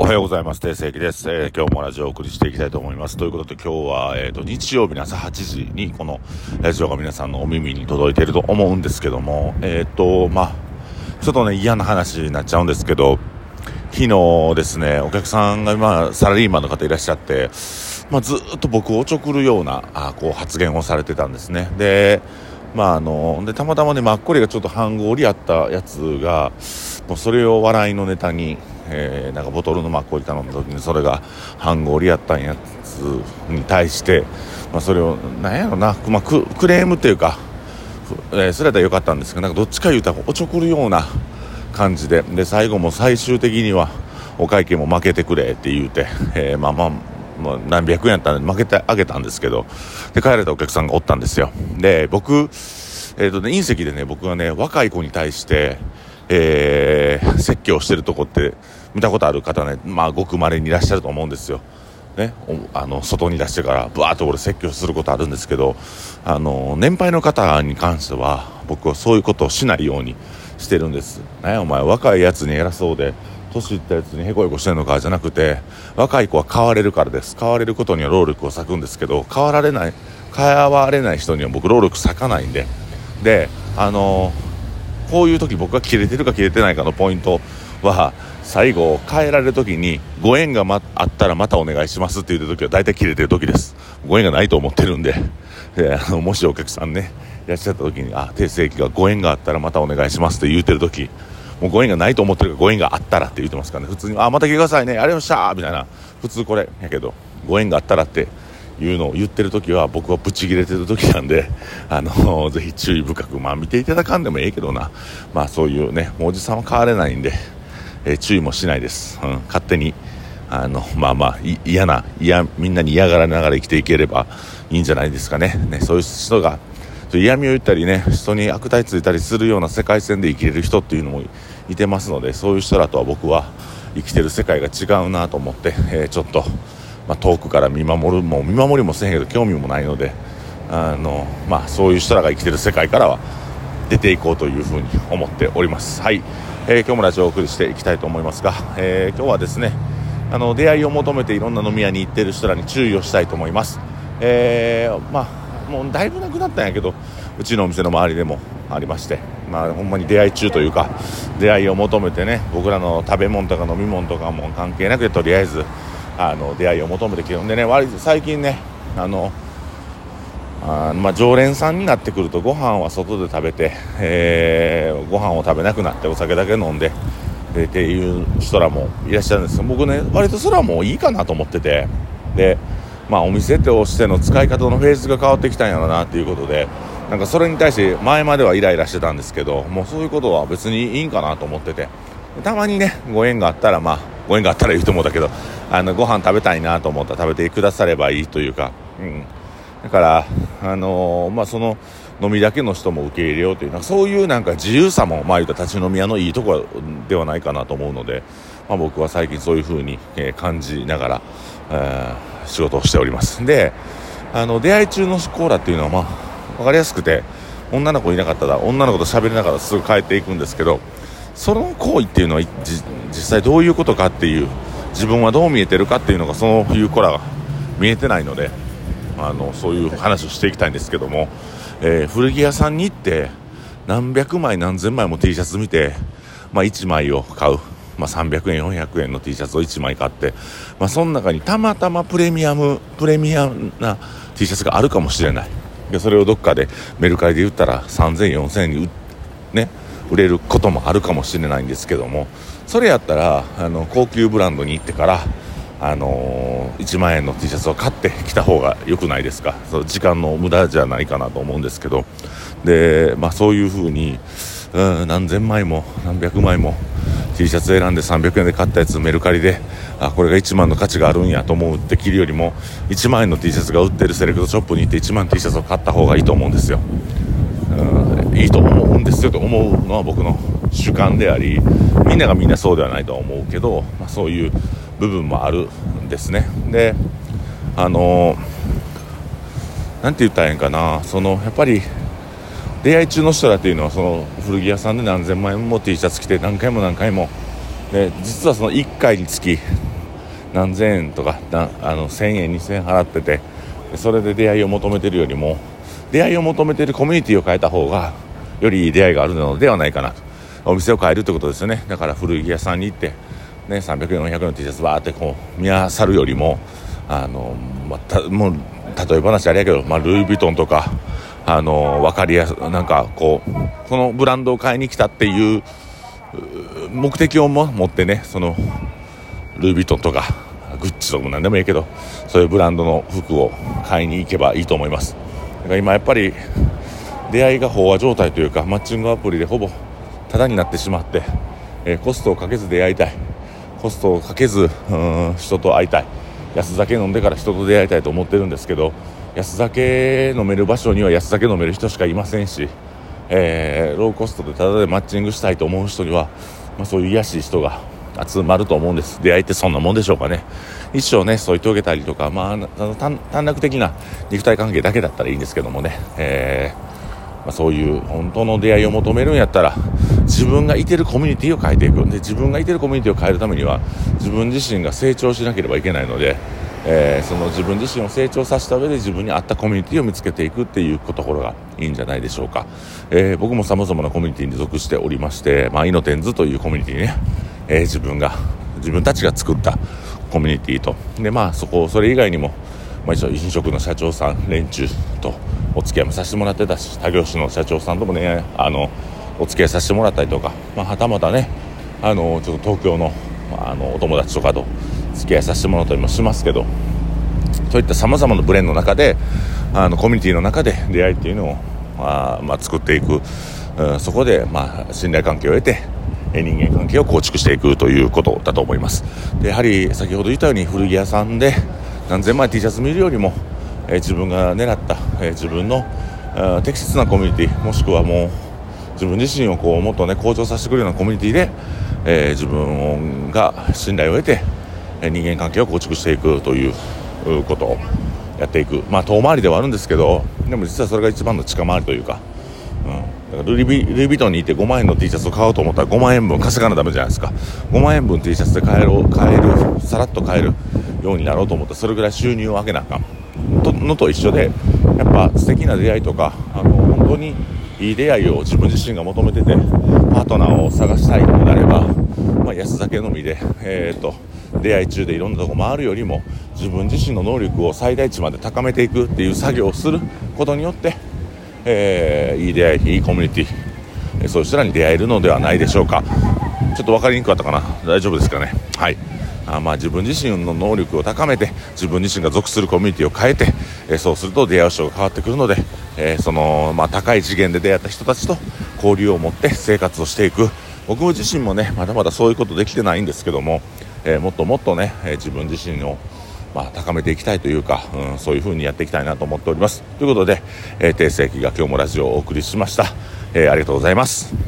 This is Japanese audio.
おはようございます。定世紀です、えー、今日もラジオをお送りしていきたいと思います。ということで今日は、えっ、ー、と、日曜日の朝8時にこのラジオが皆さんのお耳に届いていると思うんですけども、えっ、ー、と、まあ、ちょっとね、嫌な話になっちゃうんですけど、昨日ですね、お客さんが今、サラリーマンの方いらっしゃって、まあ、ずっと僕をおちょくるような、あこう発言をされてたんですね。で、まああの、で、たまたまね、マッコリがちょっと半合りあったやつが、もうそれを笑いのネタに、えー、なんかボトルのマッコリ頼んだ時にそれが半合りやったんやつに対して、まあ、それをなんやろな、まあ、クレームっていうか、えー、それやったらよかったんですけどなんかどっちか言うたらおちょくるような感じでで最後も最終的にはお会計も負けてくれって言うて、えー、まあまあもう何百円やったんで負けてあげたんですけどで帰れたお客さんがおったんですよ。で僕え、ー、とね隕石でね僕はね若い子に対してえー、説教してるとこって見たことある方ね、まあ、ごくまれにいらっしゃると思うんですよ。ね、あの外に出してからぶわっと俺説教することあるんですけどあの年配の方に関しては僕はそういうことをしないようにしてるんです。ねお前若いやつに偉そうで年いったやつにへこへこしてるのかじゃなくて若い子は変われるからです。変われることには労力を割くんですけど変わられない変われない人には僕労力割かないんで。であのこういう時僕が切れてるか切れてないかのポイントは最後変えられる時にご縁が、ま、あったらまたお願いしますって言った時は大体切れてる時です。ご縁がないと思ってるんで。あのもしお客さんねいらっしゃった時にあ定世紀がご縁があったらまたお願いしますって言うてる時もうご縁がないと思ってるからご縁があったらって言ってますからね。普通にあまた来てくださいね。ありがとうございました。みたいな。普通これやけどご縁があったらっていうのを言ってる時は僕はブチ切れてる時なんで、あのぜひ注意深く、まあ見ていただかんでもええけどな、まあそういうね、もうおじさんは変われないんで、えー、注意もしないです。うん、勝手に、あの、まあまあ、嫌な、嫌、みんなに嫌がられながら生きていければいいんじゃないですかね。ね、そういう人が、嫌味を言ったりね、人に悪態ついたりするような世界線で生きれる人っていうのもいてますので、そういう人らとは僕は生きてる世界が違うなと思って、えー、ちょっと、まあ、遠くから見守るも見守りもせんけど興味もないのであの、まあ、そういう人らが生きてる世界からは出ていこうというふうに思っております。はい、えー、今日もラジオをお送りしていきたいと思いますが、えー、今日はですねあの出会いを求めていろんな飲み屋に行ってる人らに注意をしたいと思います。えー、まあもうだいぶなくなったんやけどうちのお店の周りでもありましてまあほんまに出会い中というか出会いを求めてね僕らの食べ物とか飲み物とかも関係なくてとりあえずあの出会いを求めてきてるんでね割最近ねあのあまあ、常連さんになってくるとご飯は外で食べて、えー、ご飯を食べなくなってお酒だけ飲んででっていう人らもいらっしゃるんですけど僕ね割とそれはもういいかなと思っててで、まあ、お店としての使い方のフェーズが変わってきたんやろなっていうことでなんかそれに対して前まではイライラしてたんですけどもうそういうことは別にいいんかなと思っててたまにねご縁があったらまあご縁があったら言うと思うんだけどあのご飯食べたいなと思ったら食べてくださればいいというか、うん、だから、あのー、まあ、その飲みだけの人も受け入れようというなそういうなんか自由さも、まあ、言うた立ち飲み屋のいいところではないかなと思うので、まあ、僕は最近そういうふうに、え、感じながら、えー、仕事をしております。であの出会い中のコーラっていうのは、まあ、分かりやすくて女の子いなかったら女の子と喋りながらすぐ帰っていくんですけどその行為っていうのは実際どういうことかっていう自分はどう見えてるかっていうのがそういう子らが見えてないのであのそういう話をしていきたいんですけども、えー、古着屋さんに行って何百枚何千枚も T シャツ見て、まあ、1枚を買う、まあ、300円400円の T シャツを1枚買って、まあ、その中にたまたまプレミアムプレミアムな T シャツがあるかもしれない。でそれをどっかでメルカリで売ったら3000 4000円にね売れることもあるかもしれないんですけどもそれやったらあの高級ブランドに行ってからあのー、1万円の T シャツを買ってきた方が良くないですか？その時間の無駄じゃないかなと思うんですけどで、まあ、そういうふうに、うん、何千枚も何百枚も T シャツ選んで300円で買ったやつメルカリであこれが1万の価値があるんやと思うって着るよりも1万円の T シャツが売ってるセレクトショップに行って1万 T シャツを買った方がいいと思うんですよ。うん、いいと思うんですよと思うのは僕の主観でありみんながみんなそうではないとは思うけど、まあ、そういう部分もあるんですね。であの何て言ったらええんかな。そのやっぱり出会い中の人らっていうのはその古着屋さんで何千万円も T シャツ着て何回も何回も。で実はその1回につき何千円とかなあの1000円2000円払っててそれで出会いを求めてるよりも出会いを求めてるコミュニティを変えた方がよりいい出会いがあるのではないかなと。お店を変えるってことですよね。だから古着屋さんに行って、ね、300円400円の T シャツバーってこう見漁るよりもあの、またもう例え話あれやけど、まあ、ルイ・ヴィトンとかあの分かりやすなんかこうこのブランドを買いに来たっていう目的をも持ってねそのルイ・ヴィトンとかグッチとかも何でもいいけどそういうブランドの服を買いに行けばいいと思います。だから今やっぱり出会いが飽和状態というかマッチングアプリでほぼタダになってしまって、えー、コストをかけず出会いたい。コストをかけずうん人と会いたい。安酒飲んでから人と出会いたいと思ってるんですけど安酒飲める場所には安酒飲める人しかいませんし、えー、ローコストでタダでマッチングしたいと思う人には、まあ、そういう癒しい人が集まると思うんです。出会いってそんなもんでしょうかね。一生ね添い遂げたりとか、まあ、短絡的な肉体関係だけだったらいいんですけどもね、えーまあ、そういう本当の出会いを求めるんやったら自分がいてるコミュニティを変えていく。で自分がいてるコミュニティを変えるためには自分自身が成長しなければいけないので、えー、その自分自身を成長させた上で自分に合ったコミュニティを見つけていくっていうところがいいんじゃないでしょうか、えー、僕もさまざまなコミュニティに属しておりまして、まあ、イノテンズというコミュニティね、えー、自分が自分たちが作ったコミュニティと。でまあそこそれ以外にも、まあ、一応飲食の社長さん連中とお付き合いもさせてもらってたし他業種の社長さんともねあのお付き合いさせてもらったりとか、まあ、はたまたねあのちょっと東京の,、あ、のお友達とかと付き合いさせてもらったりもしますけどそういったさまざまなブレンの中であのコミュニティの中で出会いっていうのを、まあまあ、作っていく、うん、そこで、まあ、信頼関係を得て人間関係を構築していくということだと思います。でやはり先ほど言ったように古着屋さんで何千枚 T シャツ見るよりもえ自分が狙った、え自分の適切なコミュニティもしくはもう自分自身をこうもっとね向上させてくれるようなコミュニティで、え自分が信頼を得て人間関係を構築していくということをやっていく。まあ遠回りではあるんですけどでも実はそれが一番の近回りというか、うん、だからルイ・ヴィトンにいて5万円の T シャツを買おうと思ったら5万円分稼がなダメじゃないですか。5万円分 T シャツで買える買えるさらっと買えるようになろうと思ったらそれぐらい収入を上げなあかん。のと一緒でやっぱ素敵な出会いとかあの本当にいい出会いを自分自身が求めててパートナーを探したいのであれば、まあ、安酒飲みで、えーと、出会い中でいろんなとこ回るよりも自分自身の能力を最大値まで高めていくっていう作業をすることによって、えー、いい出会いいいコミュニティそういう人らに出会えるのではないでしょうか。ちょっと分かりにくかったかな。大丈夫ですかね。はい。あまあ、自分自身の能力を高めて自分自身が属するコミュニティを変えて、え、そうすると出会う人が変わってくるので、え、その、まあ、高い次元で出会った人たちと交流を持って生活をしていく。僕自身もねまだまだそういうことできてないんですけども、え、もっともっとね、え自分自身をまあ、高めていきたいというか、うん、そういう風にやっていきたいなと思っております。ということで、えー、定世紀が今日もラジオをお送りしました、えありがとうございます。